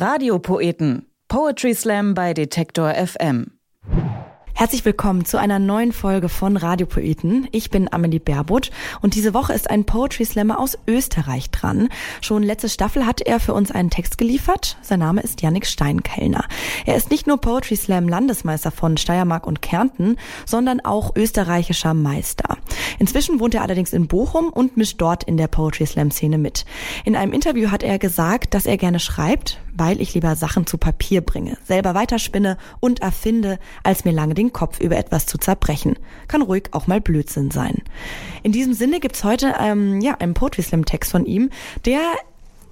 Radiopoeten. Poetry Slam bei Detektor FM. Herzlich willkommen zu einer neuen Folge von Radiopoeten. Ich bin Amelie Baerbutt und diese Woche ist ein Poetry Slammer aus Österreich dran. Schon letzte Staffel hat er für uns einen Text geliefert. Sein Name ist Yannick Steinkellner. Er ist nicht nur Poetry Slam Landesmeister von Steiermark und Kärnten, sondern auch österreichischer Meister. Inzwischen wohnt er allerdings in Bochum und mischt dort in der Poetry Slam Szene mit. In einem Interview hat er gesagt, dass er gerne schreibt, weil ich lieber Sachen zu Papier bringe, selber weiterspinne und erfinde, als mir lange den Kopf über etwas zu zerbrechen. Kann ruhig auch mal Blödsinn sein. In diesem Sinne gibt's heute ähm, ja, einen Poetry Slam Text von ihm, der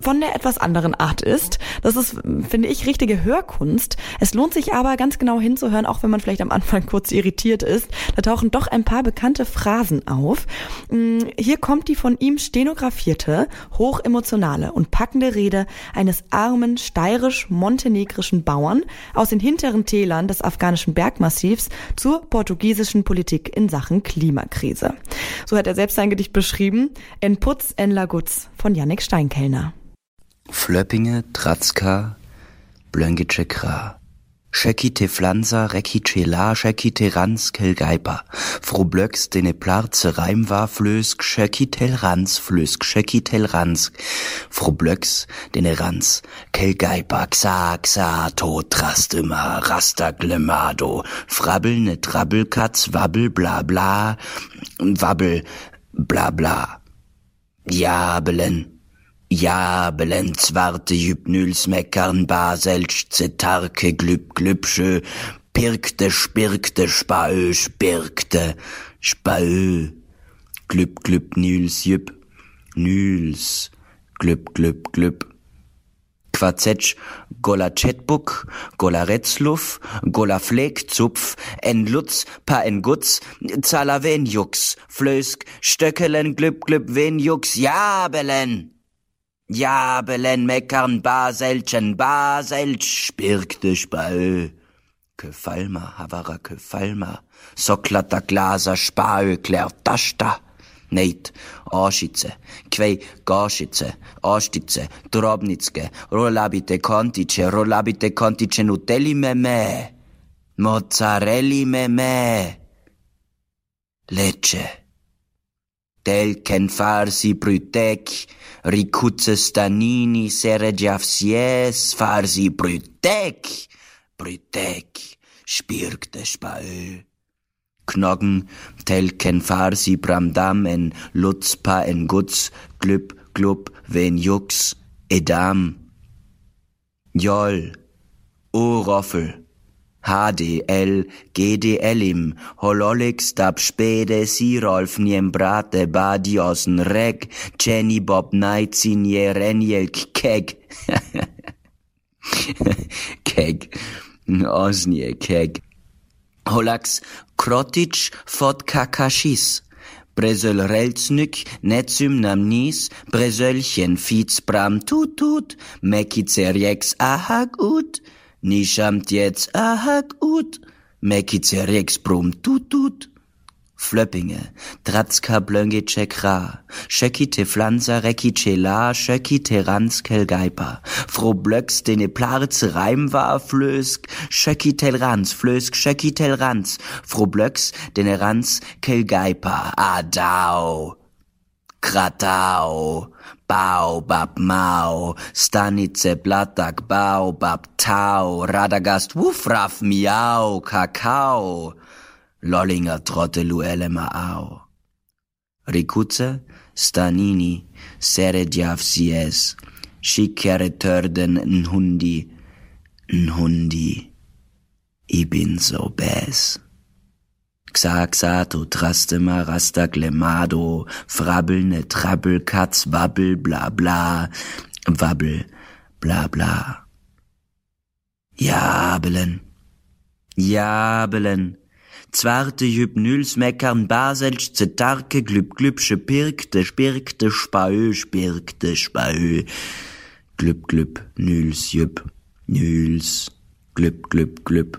von der etwas anderen Art ist. Das ist, finde ich, richtige Hörkunst. Es lohnt sich aber ganz genau hinzuhören, auch wenn man vielleicht am Anfang kurz irritiert ist. Da tauchen doch ein paar bekannte Phrasen auf. Mm, hier kommt die von ihm stenografierte, hochemotionale und packende Rede eines armen steirisch-montenegrischen Bauern aus den hinteren Tälern des afghanischen Bergmassivs zur portugiesischen Politik in Sachen Klimakrise. So hat er selbst sein Gedicht beschrieben. En Putz en Lagutz von Yannick Steinkellner. Flöppinge, Tratzka, Blöngice Kra. Schekite Flansa, Rekite La, Schekite Rans, Kelgeipa. Fro Blöcks, dene Plarze Reim war, Flösk, Schekitel Rans, Flösk, Schekitel Rans. Fro Blöcks, dene Rans, Kelgeipa, Xa, Xa, Tod, Trast immer, Rasta, Glemado. Frabbel, ne Trabbelkatz, Wabbel, bla, bla, Wabbel, bla, bla. Jabelen. Jabelen, zwarte Jüpnüls, Meckern, Baselsch, Zetarke, Glüb, Glübsche, Pirkte, Spirkte, Spaö, Spirkte, Spaö, Glüb, Glüb, Nüls, Jüp, Nüls, Glüb, Glüb, Glüb. Quatsetsch, Gola Chetbuk, Gola Retzluff, Gola Fleckzupf, en Lutz, pa en Gutz, Zala wen Jux, Flösk, Stöckelen, Glüb, Glüb, wen Jux, Jabelen. Jabelen, meckern, Baselchen, Baselch, spirkte Spaö. Kefalma, Havara, Kefalma, Soklata, Glaser, Spaö, Klärtasta. Nejt, Ašice, Kvej, Gašice, Aštice, Drobnicke, Rolabite kontiče, rolabite kontiče, Nutelli meme, Mozzarelli meme, Lecce. Telken farsi prutek, ricuzze stanini seregiafsies farsi prutek, prutek, spirkte spaö. Knoggen, telken farsi bramdam en lutzpa en gutz, glüb, glub, wen jux, edam. Joll, o Roffel, HDL, GDLim, Hololix, Dab Spede, Sirolf, Niembrate, Badiosen, Reg, Jenny Bob, Neizin, Jereniel, Keg. Keg. Osnie, Keg. Holax, Krotic, Fot Kakashis. Bresöl Relznük, Netzüm Namnis, Bresölchen, Fietz Bram Tut Tut, Mekizerjex Ahag Ut, Nishamt jetzt Ahag Ut, Mekizerjex Brum Tut Tut. Flöppinge, Tratzka Blönge Tschekra, Schekite Flansa Rekice La, Schekite Rans Kelgeipa, Fro Blöcks dene Plarze Reim war Flösk, Schökitel Rans, Flösk, Schökitel Rans, Fro Blöcks dene Rans Kelgeipa, Adau, Kratau, Baobab Mau, Stanice Blatak, Baobab Tau, Radagast Wufraf Miau, Kakao, Lollinger Trottelu Maau. Ricuță, Stanini, Seregiaf Sies, Schicere Törden Nhundi, Nhundi, I bin so bes. Xaxato, Trastema, Rasta, Glemado, Frabbelne, Trabbel, Katz, Wabbel, bla bla, Wabbel, bla bla. Jabelen, Jabelen, Zwarte Hypnyls meckern Baselsch zetarke glüb glübsche pirkte spirkte spaö spirkte spaö glüb glüb Nüls jüb Nüls glüb glüb glüb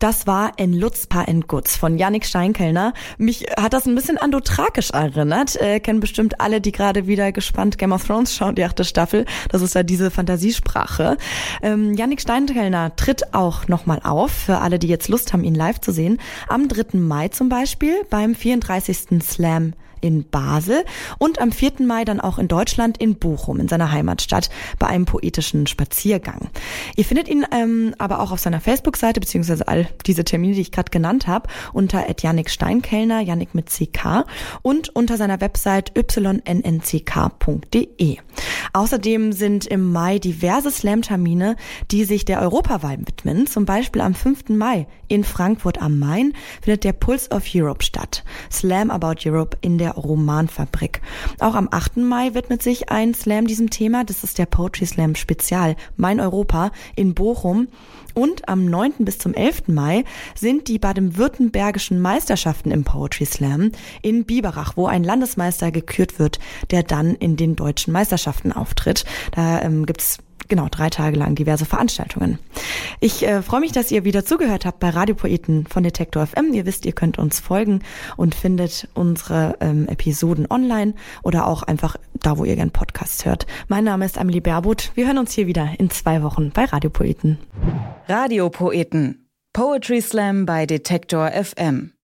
Das war En Lutzpa en Gutz von Yannick Steinkellner. Mich hat das ein bisschen an Dothrakisch erinnert. Äh, kennen bestimmt alle, die gerade wieder gespannt Game of Thrones schauen, die achte Staffel. Das ist ja diese Fantasiesprache. Ähm, Yannick Steinkellner tritt auch nochmal auf, für alle, die jetzt Lust haben, ihn live zu sehen. Am 3. Mai zum Beispiel beim 34. Slam in Basel und am 4. Mai dann auch in Deutschland in Bochum, in seiner Heimatstadt, bei einem poetischen Spaziergang. Ihr findet ihn ähm, aber auch auf seiner Facebook-Seite, beziehungsweise all diese Termine, die ich gerade genannt habe, unter Janik Steinkellner, Janik mit CK und unter seiner Website ynnck.de. Außerdem sind im Mai diverse Slam-Termine, die sich der Europawahl widmen. Zum Beispiel am 5. Mai in Frankfurt am Main findet der Pulse of Europe statt. Slam About Europe in der Romanfabrik. Auch am 8. Mai widmet sich ein Slam diesem Thema. Das ist der Poetry Slam Spezial Mein Europa in Bochum. Und am 9. bis zum 11. Mai sind die baden-württembergischen Meisterschaften im Poetry Slam in Biberach, wo ein Landesmeister gekürt wird, der dann in den deutschen Meisterschaften auftritt. Da ähm, gibt's genau drei Tage lang diverse Veranstaltungen. Ich äh, freue mich, dass ihr wieder zugehört habt bei Radiopoeten von Detektor FM. Ihr wisst, ihr könnt uns folgen und findet unsere ähm, Episoden online oder auch einfach da, wo ihr gern Podcasts hört. Mein Name ist Amelie Berbot. Wir hören uns hier wieder in zwei Wochen bei Radiopoeten. Radiopoeten. Poetry Slam bei Detektor FM.